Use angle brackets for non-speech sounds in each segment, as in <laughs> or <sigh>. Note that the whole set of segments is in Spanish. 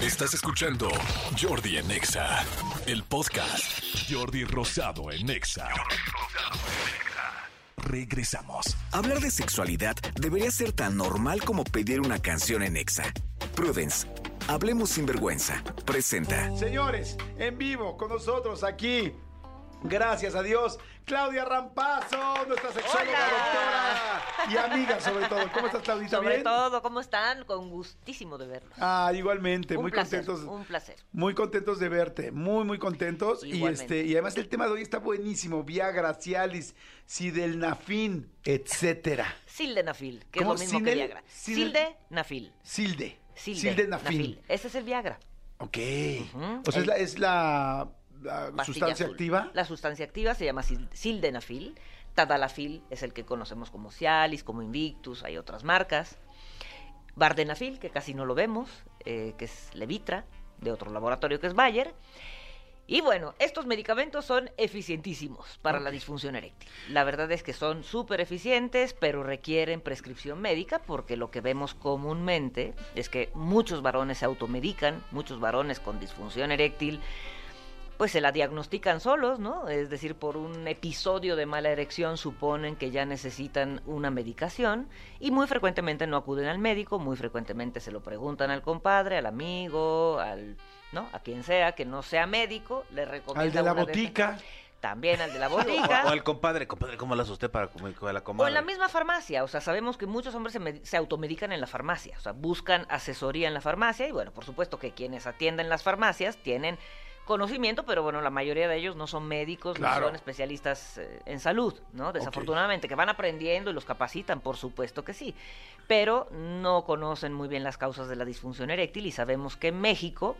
Estás escuchando Jordi en Exa, el podcast. Jordi Rosado en Exa. Regresamos. Hablar de sexualidad debería ser tan normal como pedir una canción en Exa. Prudence, hablemos sin vergüenza. Presenta. Señores, en vivo con nosotros aquí. Gracias a Dios, Claudia Rampazo, nuestra sexóloga Hola. doctora y amiga sobre todo. ¿Cómo estás, Claudita? Sobre ¿Bien? todo, ¿cómo están? Con gustísimo de verlos. Ah, igualmente, un muy placer, contentos. un placer. Muy contentos de verte, muy, muy contentos. Y este, y además el tema de hoy está buenísimo. Viagra, Cialis, Sidelnafin, etcétera. Sildenafil, que es lo mismo que Viagra. Sildenafil. Silde. Silde, Sildenafil. nafil. Ese es el Viagra. Ok. O sea, es El- la, es la, la sustancia azul. activa. La sustancia activa se llama sil- sildenafil. Tadalafil es el que conocemos como Cialis, como Invictus, hay otras marcas. Vardenafil, que casi no lo vemos, eh, que es Levitra, de otro laboratorio que es Bayer. Y bueno, estos medicamentos son eficientísimos para la disfunción eréctil. La verdad es que son súper eficientes, pero requieren prescripción médica porque lo que vemos comúnmente es que muchos varones se automedican, muchos varones con disfunción eréctil pues se la diagnostican solos, ¿no? Es decir, por un episodio de mala erección suponen que ya necesitan una medicación y muy frecuentemente no acuden al médico, muy frecuentemente se lo preguntan al compadre, al amigo, al, ¿no? A quien sea que no sea médico, le recomienda Al de la botica. también al de la <laughs> O, botica. o al compadre, compadre, ¿cómo la asusté para comer con la O comadre? en la misma farmacia, o sea, sabemos que muchos hombres se, med- se automedican en la farmacia, o sea, buscan asesoría en la farmacia y bueno, por supuesto que quienes atienden las farmacias tienen conocimiento, pero bueno, la mayoría de ellos no son médicos, Claro. no son especialistas eh, en salud, ¿no? Desafortunadamente, que van aprendiendo y los capacitan, por supuesto que sí, pero no conocen muy bien las causas de la disfunción eréctil y sabemos que en México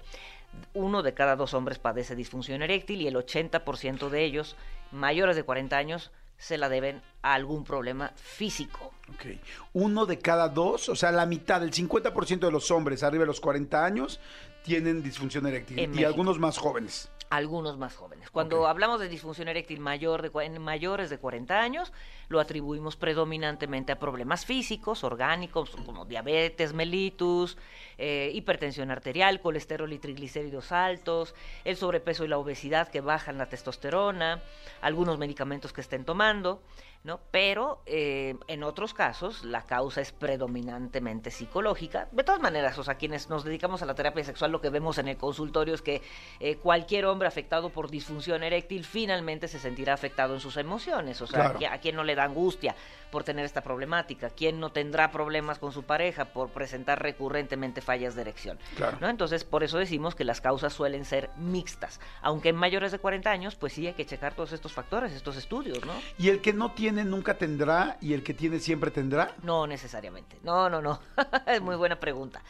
uno de cada dos hombres padece disfunción eréctil y el 80% de ellos, mayores de 40 años, se la deben a algún problema físico. Ok. Uno de cada dos, o sea, la mitad, el 50% de los hombres arriba de los 40 años tienen disfunción eréctil. En y México. algunos más jóvenes. Algunos más jóvenes. Cuando hablamos de disfunción eréctil mayor de, en mayores de 40 años, lo atribuimos predominantemente a problemas físicos, orgánicos, como diabetes mellitus, eh, hipertensión arterial, colesterol y triglicéridos altos, el sobrepeso y la obesidad que bajan la testosterona, algunos medicamentos que estén tomando, ¿no? Pero eh, en otros casos la causa es predominantemente psicológica. De todas maneras, o sea, quienes nos dedicamos a la terapia sexual, lo que vemos en el consultorio es que eh, cualquier hombre afectado por disfunción eréctil finalmente se sentirá afectado en sus emociones. O sea, Claro. ¿a quién no le da angustia por tener esta problemática? ¿Quién no tendrá problemas con su pareja por presentar recurrentemente fallas de erección? Claro. ¿no? Entonces, por eso decimos que las causas suelen ser mixtas. Aunque en mayores de 40 años, pues sí hay que checar todos estos factores, estos estudios, ¿no? Y el que no tiene nunca tendrá y el que tiene siempre tendrá. No necesariamente. No, no, no. <laughs> es muy buena pregunta.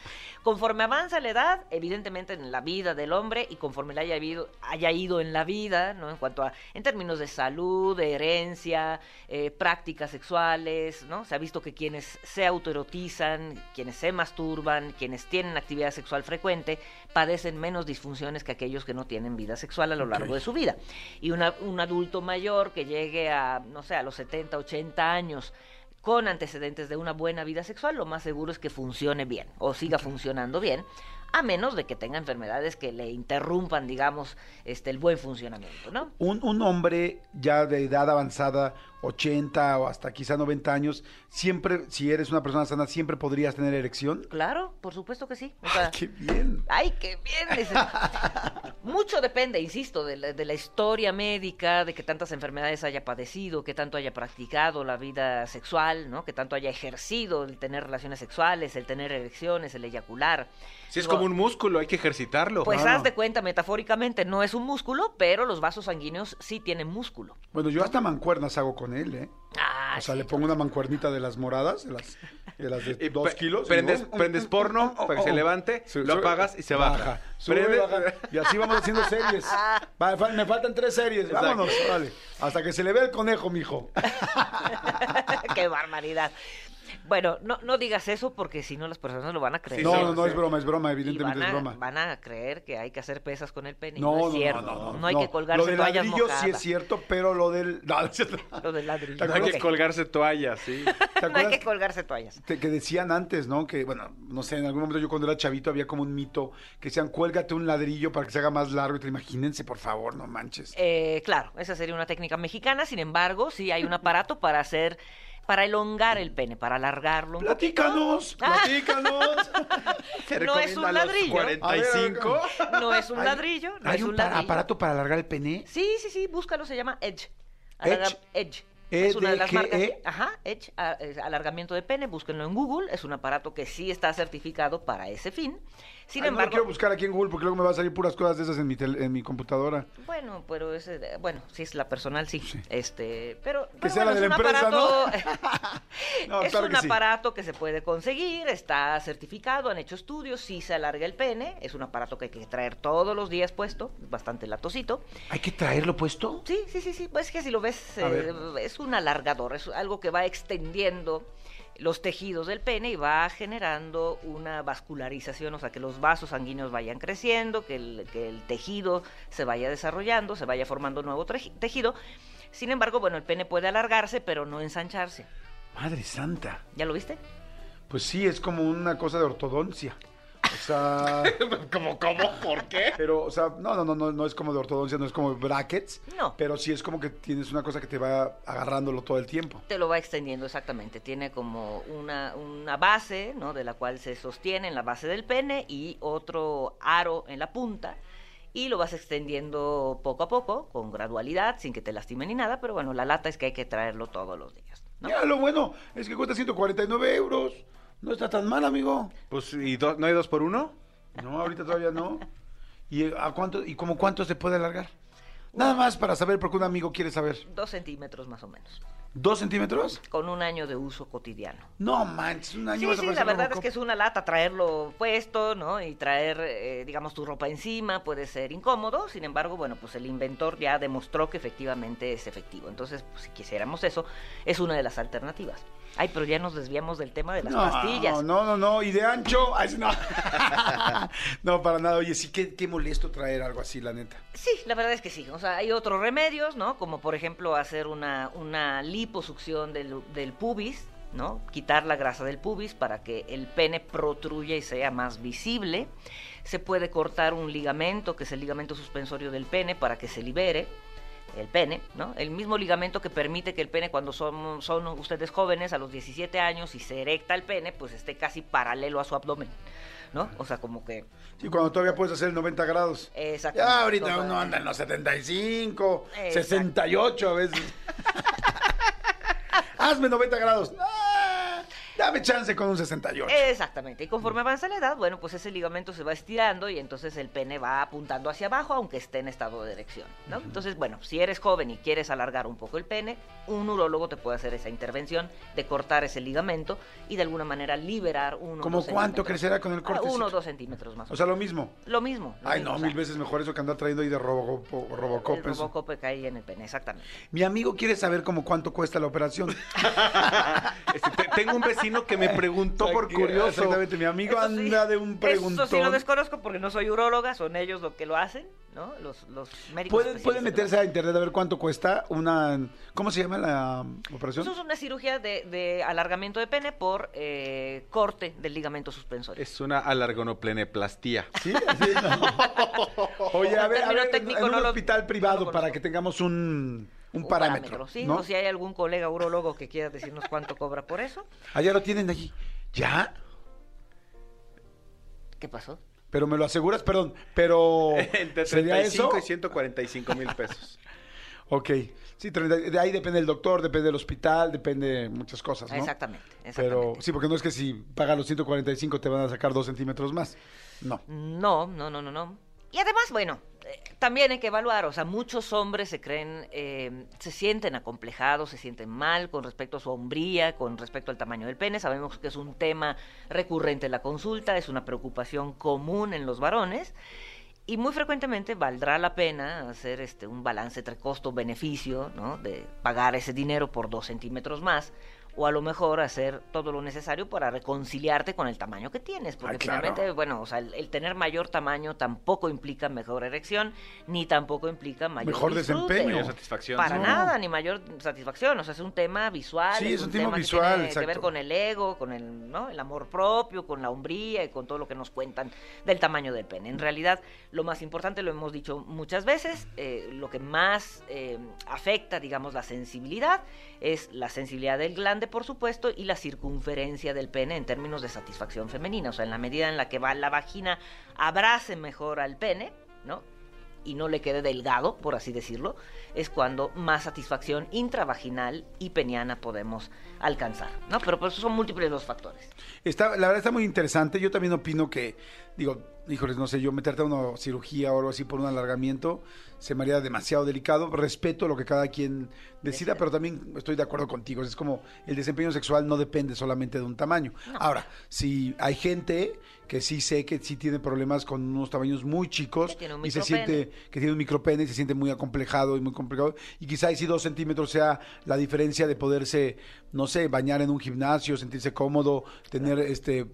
Conforme avanza la edad, evidentemente en la vida del hombre y conforme le haya, habido- haya ido en la vida, ¿no? En cuanto a, en términos de salud, de herencia, eh, prácticas sexuales, ¿no? Se ha visto que quienes se autoerotizan, quienes se masturban, quienes tienen actividad sexual frecuente, padecen menos disfunciones que aquellos que no tienen vida sexual a lo largo de su vida. Y una- un adulto mayor que llegue a, no sé, a los 70, 80 años, con antecedentes de una buena vida sexual, lo más seguro es que funcione bien o siga funcionando bien, a menos de que tenga enfermedades que le interrumpan, digamos, este el buen funcionamiento, ¿no? Un, un hombre ya de edad avanzada, 80 o hasta quizá 90 años, siempre, si eres una persona sana, siempre podrías tener erección. Claro, por supuesto que sí. O sea, ¡Qué bien! Ay, qué bien. <laughs> Mucho depende, insisto, de la, de la historia médica, de que tantas enfermedades haya padecido, que tanto haya practicado la vida sexual, ¿no? Que tanto haya ejercido el tener relaciones sexuales, el tener erecciones, el eyacular. Si es Digo, como un músculo, hay que ejercitarlo. Pues Claro. haz de cuenta, metafóricamente, no es un músculo, pero los vasos sanguíneos sí tienen músculo. Bueno, yo hasta mancuernas hago con él, ¿eh? Ah, o sea, sí. le pongo una mancuernita de las moradas, de las, de, las de <laughs> Y dos pe- kilos. Prendes, luego- prendes <laughs> porno para que se levante, Su- lo sube- apagas y se baja. Sube, Prende- baja. Y así vamos haciendo series. <laughs> Fa- me faltan tres series. Exacto. Vámonos, órale. Hasta que se le vea el conejo, mijo. Qué barbaridad. Bueno, no, no digas eso porque si no las personas lo van a creer. no, sí, no, es broma, es broma, Y evidentemente van es a, broma. van a creer que hay que hacer pesas con el pene. y No, No, no, es cierto. no, no, hay no. que colgarse Lo del toallas ladrillo sí es cierto, pero lo del... <laughs> Lo del ladrillo. ¿Te No hay que colgarse toallas, sí. <laughs> ¿Te No hay que colgarse toallas. te- que decían antes, ¿no? Que, bueno, no sé, en algún momento yo cuando era chavito había como un mito que decían, cuélgate un ladrillo para que se haga más largo. Y te imagínense, por favor, no manches. Eh, claro, esa sería una técnica mexicana. Sin embargo, sí hay un aparato para hacer, para elongar el pene, para alargarlo. Platícanos, <laughs> platícanos. No es un ladrillo. 45. poquito. No es un ladrillo, no ¿Hay es un un pa- ladrillo. aparato para alargar el pene? Sí, sí, sí, búscalo, se llama Edge. Edge. Alarga- Edge. E Es una de las G marcas. E. Ajá, Edge, alargamiento de pene, búsquenlo en Google. Es un aparato que sí está certificado para ese fin. Sin Ay, no embargo, quiero buscar aquí en Google porque luego me va a salir puras cosas de esas en mi, tel- en mi computadora. bueno, pero ese, de- bueno, si es la personal, sí. Este, pero, Que pero sea la de es la un empresa, aparato, <laughs> <laughs> No, es claro un que sí. aparato que se puede conseguir, está certificado, han hecho estudios, sí se alarga el pene, es un aparato que hay que traer todos los días puesto, es bastante latosito. ¿Hay que traerlo puesto? Sí, sí, sí, sí. Pues es que si lo ves, eh, es un alargador, es algo que va extendiendo los tejidos del pene y va generando una vascularización, o sea, que los vasos sanguíneos vayan creciendo, que el, que el tejido se vaya desarrollando, se vaya formando nuevo tejido. Sin embargo, bueno, el pene puede alargarse, pero no ensancharse. Madre santa. ¿Ya lo viste? Pues sí, es como una cosa de ortodoncia. O sea, <laughs> ¿Cómo, cómo? ¿Por qué? pero, o sea, no, no, no, no, no es como de ortodoncia, no es como brackets. No. Pero sí es como que tienes una cosa que te va agarrándolo todo el tiempo. Te lo va extendiendo exactamente. Tiene como una, una base, ¿no? De la cual se sostiene en la base del pene y otro aro en la punta. Y lo vas extendiendo poco a poco, con gradualidad, sin que te lastime ni nada. Pero bueno, la lata es que hay que traerlo todos los días. ¿no? Ya, lo bueno es que cuesta 149 euros. No está tan mal, amigo. Pues, ¿y do- no hay dos por uno? No, ahorita todavía no. ¿Y a cuánto, y como cuánto se puede alargar? Nada más para saber, porque un amigo quiere saber. Dos centímetros más o menos. ¿Dos centímetros? Con un año de uso cotidiano. No manches, un año Sí, sí, la verdad es que es una lata traerlo puesto, ¿no? Y traer, eh, digamos, tu ropa encima puede ser incómodo. Sin embargo, bueno, pues el inventor ya demostró que efectivamente es efectivo. Entonces, pues, si quisiéramos eso, es una de las alternativas. Ay, pero ya nos desviamos del tema de las no, pastillas. No, no, no, y de ancho. <laughs> ay, <laughs> no, para nada. Oye, sí, qué, qué molesto traer algo así, la neta. Sí, la verdad es que sí. O sea, hay otros remedios, ¿no? Como por ejemplo hacer una, una liposucción del, del pubis, ¿no? Quitar la grasa del pubis para que el pene protruya y sea más visible. Se puede cortar un ligamento, que es el ligamento suspensorio del pene, para que se libere el pene, ¿no? El mismo ligamento que permite que el pene cuando son, son ustedes jóvenes a los 17 años y se erecta el pene, pues esté casi paralelo a su abdomen, ¿no? O sea, como que... Sí, cuando todavía puedes hacer 90 grados. Exactamente. Ya ahorita uno anda en los 75, Exacto. 68 a veces. <laughs> Hazme 90 grados. Dame chance con un 68. Exactamente. Y conforme avanza la edad, bueno, pues ese ligamento se va estirando y entonces el pene va apuntando hacia abajo, aunque esté en estado de erección, ¿no? Entonces, bueno, si eres joven y quieres alargar un poco el pene, un urólogo te puede hacer esa intervención de cortar ese ligamento y de alguna manera liberar uno. ¿Cómo dos cuánto crecerá con el Ah, corte? Uno o dos centímetros más. O sea, lo mismo. lo mismo. lo Ay, mismo, no, sea, mil veces mejor eso que andar trayendo ahí de Robocop. Robocop, El. Robocop que cae en el pene, exactamente. Mi amigo quiere saber como cuánto cuesta la operación. <laughs> Este, te- tengo un vecino que me preguntó por curioso. Exactamente, mi amigo Eso sí, anda de un preguntón. Eso sí lo desconozco porque no soy uróloga, son ellos los que lo hacen, ¿no? Los, los médicos. ¿Pueden, pueden meterse a internet a ver cuánto cuesta una... ¿Cómo se llama la operación? Eso es una cirugía de, de alargamiento de pene por eh, corte del ligamento suspensorio. Es una alargonopleneplastía. ¿Sí? Sí, no. <laughs> Oye, a ver, a ver, técnico en un no lo- hospital privado no para que tengamos un, un, parámetro, sí, ¿no? o si hay algún colega urólogo que quiera decirnos cuánto cobra por eso. <laughs> Allá lo tienen allí. ¿Ya? ¿Qué pasó? Pero me lo aseguras, perdón, pero... <laughs> Entre ¿Sería 35 eso? y 145 mil pesos. <laughs> Ok. Sí, 30 de ahí depende del doctor, depende del hospital, depende de muchas cosas, ¿no? Exactamente, Pero exactamente. sí, porque no es que si pagas los 145 te van a sacar dos centímetros más. No. No, no, no, no, no. Y además, bueno, también hay que evaluar, o sea, muchos hombres se creen, eh, se sienten acomplejados, se sienten mal con respecto a su hombría, con respecto al tamaño del pene. Sabemos que es un tema recurrente en la consulta, es una preocupación común en los varones. Y muy frecuentemente valdrá la pena hacer este un balance entre costo-beneficio, ¿no? De pagar ese dinero por dos centímetros más, o a lo mejor hacer todo lo necesario para reconciliarte con el tamaño que tienes, porque Ah, claro. finalmente, bueno, o sea, el, el tener mayor tamaño tampoco implica mejor erección, ni tampoco implica mayor Mejor disfrute. desempeño. Mayor satisfacción. Para No. nada, ni mayor satisfacción, o sea, es un tema visual, Sí, es un tema que visual, tiene que ver con el ego, con el, ¿no? el amor propio, con la hombría y con todo lo que nos cuentan del tamaño del pene. En realidad, lo más importante, lo hemos dicho muchas veces, eh, lo que más eh, afecta, digamos, la sensibilidad es la sensibilidad del glande, por supuesto, y la circunferencia del pene en términos de satisfacción femenina. O sea, en la medida en la que va la vagina abrace mejor al pene, ¿no? y no le quede delgado, por así decirlo, es cuando más satisfacción intravaginal y peniana podemos alcanzar, ¿no? Pero por eso son múltiples los factores. Está, la verdad está muy interesante. Yo también opino que, digo, híjoles, no sé, yo meterte a una cirugía o algo así por un alargamiento se me haría demasiado delicado. Respeto lo que cada quien decida, pero también estoy de acuerdo contigo. Es como el desempeño sexual no depende solamente de un tamaño. Ahora, si hay gente que sí sé que sí tiene problemas con unos tamaños muy chicos y se siente que tiene un micropene y se siente muy acomplejado y muy complicado. Y quizá sí dos centímetros sea la diferencia de poderse, no sé, bañar en un gimnasio, sentirse cómodo, tener este,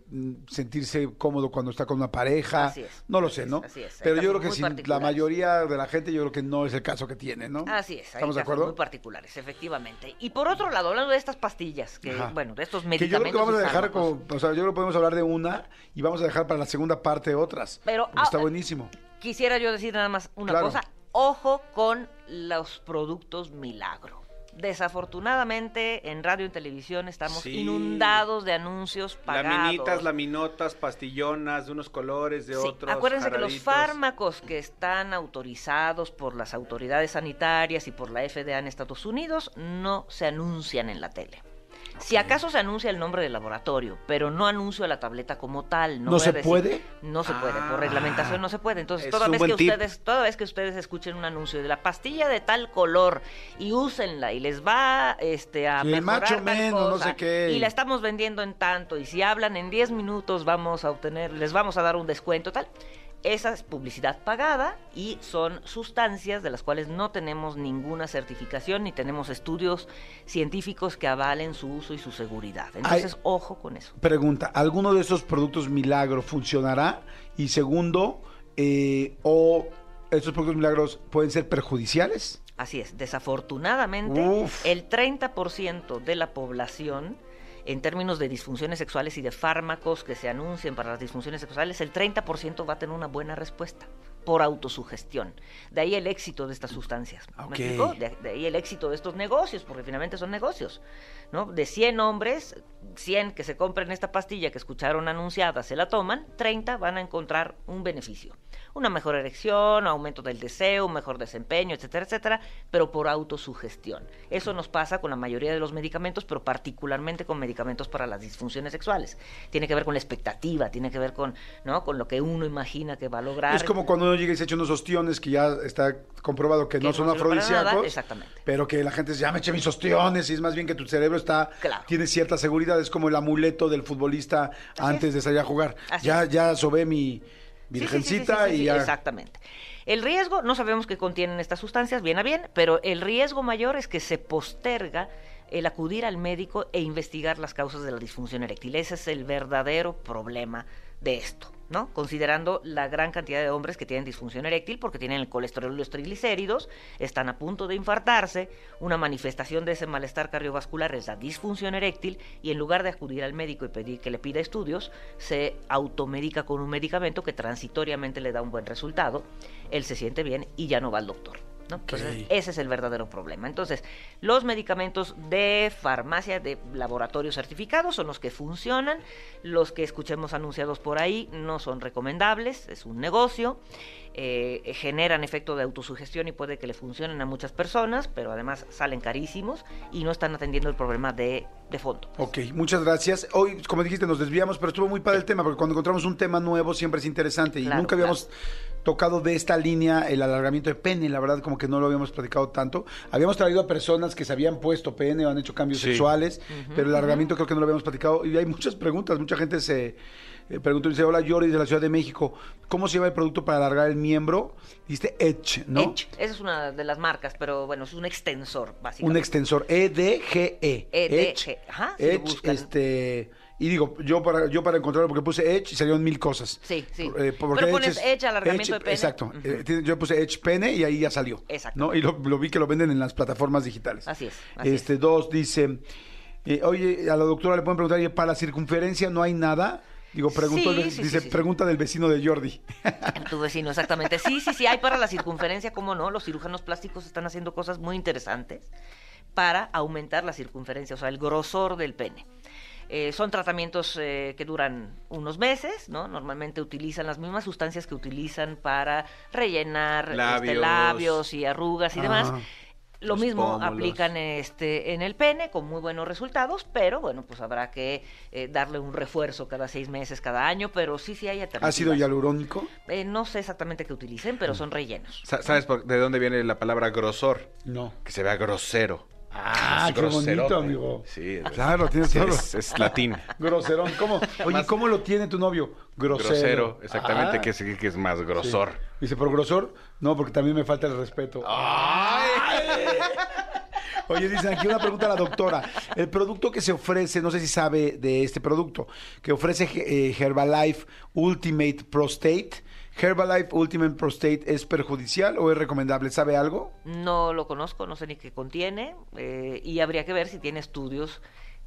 sentirse cómodo cuando está con una pareja. Así es, No lo sé, ¿no? así es. Pero yo creo que sí, la mayoría de la gente yo creo que no es el caso que tiene, ¿no? Así es, hay ¿Estamos de acuerdo? muy particulares, efectivamente. Y por otro lado, hablando de estas pastillas, que Ajá. bueno, de estos Que yo creo medicamentos que vamos a dejar como, o sea, yo creo que podemos hablar de una y vamos a dejar para la segunda parte otras. Pero, porque está ah, buenísimo. Quisiera yo decir nada más una Claro. cosa. Ojo con los productos milagro. Desafortunadamente, en radio y televisión estamos Sí. inundados de anuncios pagados. Laminitas, laminotas, pastillonas, de unos colores, de Sí, otros. acuérdense que los fármacos que están autorizados por las autoridades sanitarias y por la FDA en Estados Unidos no se anuncian en la tele. Si acaso se anuncia el nombre del laboratorio, pero no anuncio la tableta como tal. ¿No a se decir- puede? No se puede, por reglamentación no se puede. Entonces, es toda vez, que tip. ustedes, toda vez que ustedes escuchen un anuncio de la pastilla de tal color y úsenla y les va este, a Sí, mejorar macho tal menos, no sé qué. y la estamos vendiendo en tanto y si hablan en 10 minutos vamos a obtener, les vamos a dar un descuento tal. Esa es publicidad pagada y son sustancias de las cuales no tenemos ninguna certificación ni tenemos estudios científicos que avalen su uso y su seguridad. Entonces, ojo con eso. Pregunta, ¿alguno de esos productos milagro funcionará? Y segundo, eh, ¿o estos productos milagros pueden ser perjudiciales? Así es, desafortunadamente, Uf. el 30% de la población, en términos de disfunciones sexuales y de fármacos que se anuncien para las disfunciones sexuales, el 30% va a tener una buena respuesta por autosugestión. De ahí el éxito de estas sustancias. ¿Me? De, de ahí el éxito de estos negocios, porque finalmente son negocios. ¿no? De 100 hombres, 100 que se compren esta pastilla que escucharon anunciada, se la toman, 30 van a encontrar un beneficio. Una mejor erección, aumento del deseo, mejor desempeño, etcétera, etcétera, pero por autosugestión. Eso nos pasa con la mayoría de los medicamentos, pero particularmente con medicamentos para las disfunciones sexuales. Tiene que ver con la expectativa, tiene que ver con, ¿no? con lo que uno imagina que va a lograr. Es como cuando uno llega y se echa unos ostiones que ya está comprobado que, Que no no son afrodisíacos. exactamente. Pero que la gente dice, ya me eché mis ostiones y es más bien que tu cerebro está, Claro. tiene cierta seguridad. Es como el amuleto del futbolista antes es. de salir a jugar. Así ya, es. ya sobé mi virgencita sí, sí, sí, y ya. Exactamente. El riesgo, no sabemos qué contienen estas sustancias, bien a bien, pero el riesgo mayor es que se posterga el acudir al médico e investigar las causas de la disfunción eréctil. Ese es el verdadero problema de esto, ¿no? Considerando la gran cantidad de hombres que tienen disfunción eréctil porque tienen el colesterol y los triglicéridos, están a punto de infartarse, una manifestación de ese malestar cardiovascular es la disfunción eréctil y en lugar de acudir al médico y pedir que le pida estudios, se automedica con un medicamento que transitoriamente le da un buen resultado, él se siente bien y ya no va al doctor. ¿No? Entonces, Ok. ese es el verdadero problema. Entonces, los medicamentos de farmacia, de laboratorios certificados, son los que funcionan. Los que escuchemos anunciados por ahí no son recomendables, es un negocio. Eh, generan efecto de autosugestión y puede que le funcionen a muchas personas, pero además salen carísimos y no están atendiendo el problema de, de fondo. Ok, muchas gracias. Hoy, como dijiste, nos desviamos, pero estuvo muy padre el tema, porque cuando encontramos un tema nuevo siempre es interesante y Claro, nunca habíamos tocado de esta línea el alargamiento de pene, la verdad como que no lo habíamos platicado tanto. Habíamos traído a personas que se habían puesto pene o han hecho cambios Sí. sexuales, pero el alargamiento creo que no lo habíamos platicado y hay muchas preguntas, mucha gente se, eh, preguntó, dice, hola Jordi de la Ciudad de México, ¿cómo se llama el producto para alargar el miembro? Dice Edge, ¿no? Edge, esa es una de las marcas, pero bueno, es un extensor, básicamente. Un extensor, E E-D-G-E. EDG, ajá, si Edge, este... Y digo, yo para, yo para encontrarlo, porque puse Edge y salieron mil cosas. Sí, sí. Eh, porque Pero pones Edge, alargamiento de pene. Exacto. Ujú. Eh, tiene- yo puse Edge pene y ahí ya salió. Exacto. ¿no? Y lo, lo vi que lo venden en las plataformas digitales. Así es, así este, Dos, dice, eh, oye, a la doctora le pueden preguntar, oye, para la circunferencia no hay nada. Digo, pregunto, Sí, del- sí, dice, sí, sí. pregunta del vecino de Jordi. <laughs> Tu vecino, exactamente. Sí, sí, sí, hay para la circunferencia, ¿cómo no? Los cirujanos plásticos están haciendo cosas muy interesantes para aumentar la circunferencia, o sea, el grosor del pene. Eh, son tratamientos eh, que duran unos meses, ¿no? Normalmente utilizan las mismas sustancias que utilizan para rellenar este, Labios. labios y arrugas y demás. Lo Los mismo pómulos. aplican este en el pene con muy buenos resultados, pero bueno, pues habrá que eh, darle un refuerzo cada seis meses, cada año, pero sí, sí hay alternativas. ¿Ácido hialurónico? Eh, no sé exactamente qué utilicen, Mm. pero son rellenos. Sa- ¿Sabes por- de dónde viene la palabra grosor? No. Que se vea grosero. Ah, Es qué bonito, amigo. Sí, es- <laughs> Claro, tienes sí, todo. es, es latín. <laughs> Groserón. ¿Cómo? Oye, Más- ¿cómo lo tiene tu novio? Grosero. Grosero, exactamente, Ah. que, es, que es más grosor. Sí. Dice, ¿por grosor? No, porque también me falta el respeto. Oye, dicen aquí una pregunta a la doctora. El producto que se ofrece, no sé si sabe de este producto, que ofrece eh, Herbalife Ultimate Prostate. Herbalife Ultimate Prostate es perjudicial o es recomendable? ¿Sabe algo? No lo conozco, no sé ni qué contiene, eh, y habría que ver si tiene estudios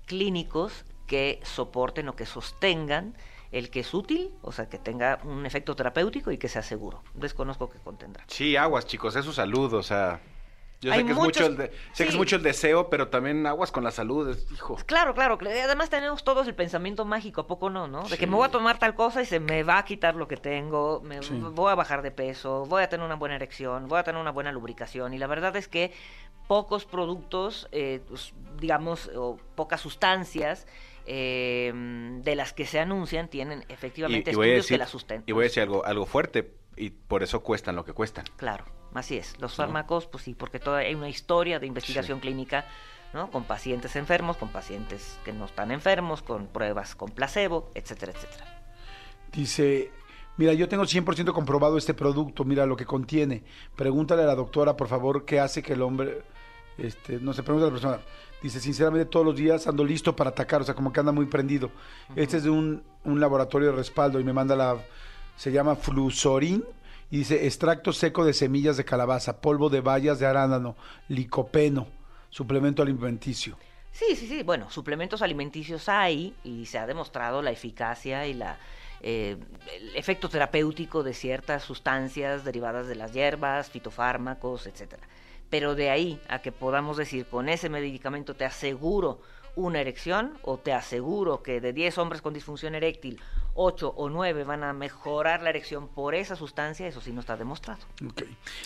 clínicos que soporten o que sostengan el que es útil, o sea, que tenga un efecto terapéutico y que sea seguro. Desconozco qué contendrá. Sí, aguas, chicos, es su salud, o sea. Yo Hay sé que, es muchos- mucho el de- sé que es sí. mucho el deseo, pero también aguas con la salud, es- hijo. Claro, claro. que Además tenemos todos el pensamiento mágico, ¿a poco no? ¿no? De que Sí. me voy a tomar tal cosa y se me va a quitar lo que tengo, me Sí. voy a bajar de peso, voy a tener una buena erección, voy a tener una buena lubricación. Y la verdad es que pocos productos, eh, pues, digamos, o pocas sustancias eh, de las que se anuncian tienen efectivamente estudios que decir- la sustentan. Y voy a decir algo, algo fuerte, y por eso cuestan lo que cuestan. Claro, así es. Los fármacos, pues sí, porque toda, hay una historia de investigación Sí. clínica, ¿no? Con pacientes enfermos, con pacientes que no están enfermos, con pruebas con placebo, etcétera, etcétera. Dice, mira, yo tengo 100% comprobado este producto, mira lo que contiene. Pregúntale a la doctora, por favor, qué hace que el hombre, este, no se pregunta a la persona. Dice, sinceramente, todos los días ando listo para atacar, o sea, como que anda muy prendido. Este es de un, un laboratorio de respaldo y me manda la, se llama Flusorin y dice, extracto seco de semillas de calabaza, polvo de bayas de arándano, licopeno, suplemento alimenticio. Sí, sí, sí. Bueno, suplementos alimenticios hay y se ha demostrado la eficacia y la eh, el efecto terapéutico de ciertas sustancias derivadas de las hierbas, fitofármacos, etcétera. Pero de ahí a que podamos decir con ese medicamento te aseguro una erección o te aseguro que de 10 hombres con disfunción eréctil, 8 o 9 van a mejorar la erección por esa sustancia, eso sí no está demostrado.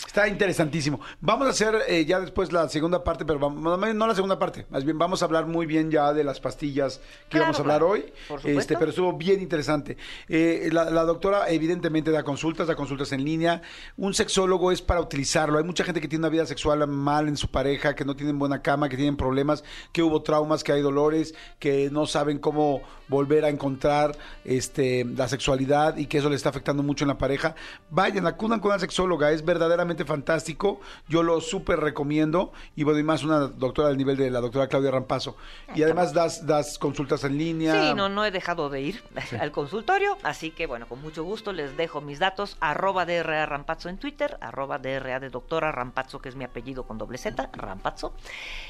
Está interesantísimo. Vamos a hacer eh, ya después la segunda parte, pero vamos, no no la segunda parte. Más bien vamos a hablar muy bien ya de las pastillas que Claro, vamos a hablar claro. hoy. Por supuesto. Este, pero estuvo bien interesante. Eh, la, la doctora evidentemente da consultas, da consultas en línea. Un sexólogo es para utilizarlo. Hay mucha gente que tiene una vida sexual mal en su pareja, que no tienen buena cama, que tienen problemas, que hubo traumas, que hay dolores, que no saben cómo volver a encontrar este la sexualidad y que eso le está afectando mucho en la pareja. Vayan, acudan con una sexóloga, es verdaderamente fantástico. Yo lo súper recomiendo. Y bueno, y más una doctora del nivel de la doctora Claudia Rampazo. Y además das, das consultas en línea. Sí, no, no he dejado de ir <laughs> al consultorio, así que bueno, con mucho gusto les dejo mis datos, arroba DRA Rampazzo en Twitter, arroba DRA de doctora Rampazzo, que es mi apellido con doble Z, Rampazzo,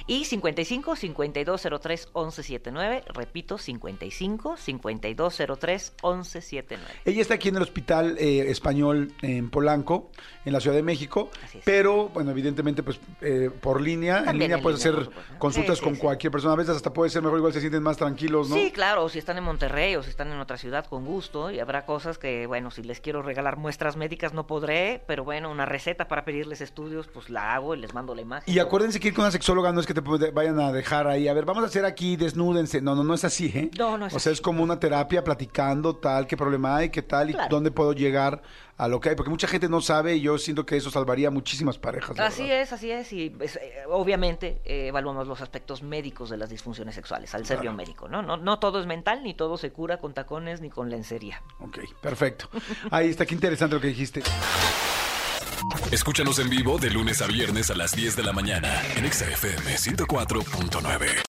y 55 5203 1179, repito, 55 5203 1179. Ella está aquí en el Hospital eh, Español en Polanco, en la Ciudad de México, pero bueno, evidentemente pues eh, por línea, en línea en puedes línea, hacer consultas Sí, con sí. cualquier persona, a veces hasta puede ser mejor, igual se sienten más tranquilos, ¿no? Sí, claro, si están en Monterrey o si están en otra ciudad, con gusto. Y habrá cosas que, bueno, si les quiero regalar muestras médicas no podré, pero bueno, una receta para pedirles estudios, pues la hago y les mando la imagen. Y acuérdense que ir con una sexóloga no es que te vayan a dejar ahí, a ver, vamos a hacer aquí, desnúdense. No, no, no es así, ¿eh? No, no es O sea, es como una terapia platicando tal, qué problema hay, qué tal y Claro. dónde puedo llegar a lo que hay. Porque mucha gente no sabe y yo siento que eso salvaría a muchísimas parejas. Así verdad. es, así es. Y pues, eh, obviamente eh, evaluamos los aspectos médicos de las disfunciones sexuales, al ser Claro. biomédico, ¿no? ¿no? No todo es mental, ni todo se cura con tacones ni con lencería. Ok, perfecto. Ahí está, qué interesante lo que dijiste. Escúchanos en vivo de lunes a viernes a las 10 de la mañana en Exa FM 104.9.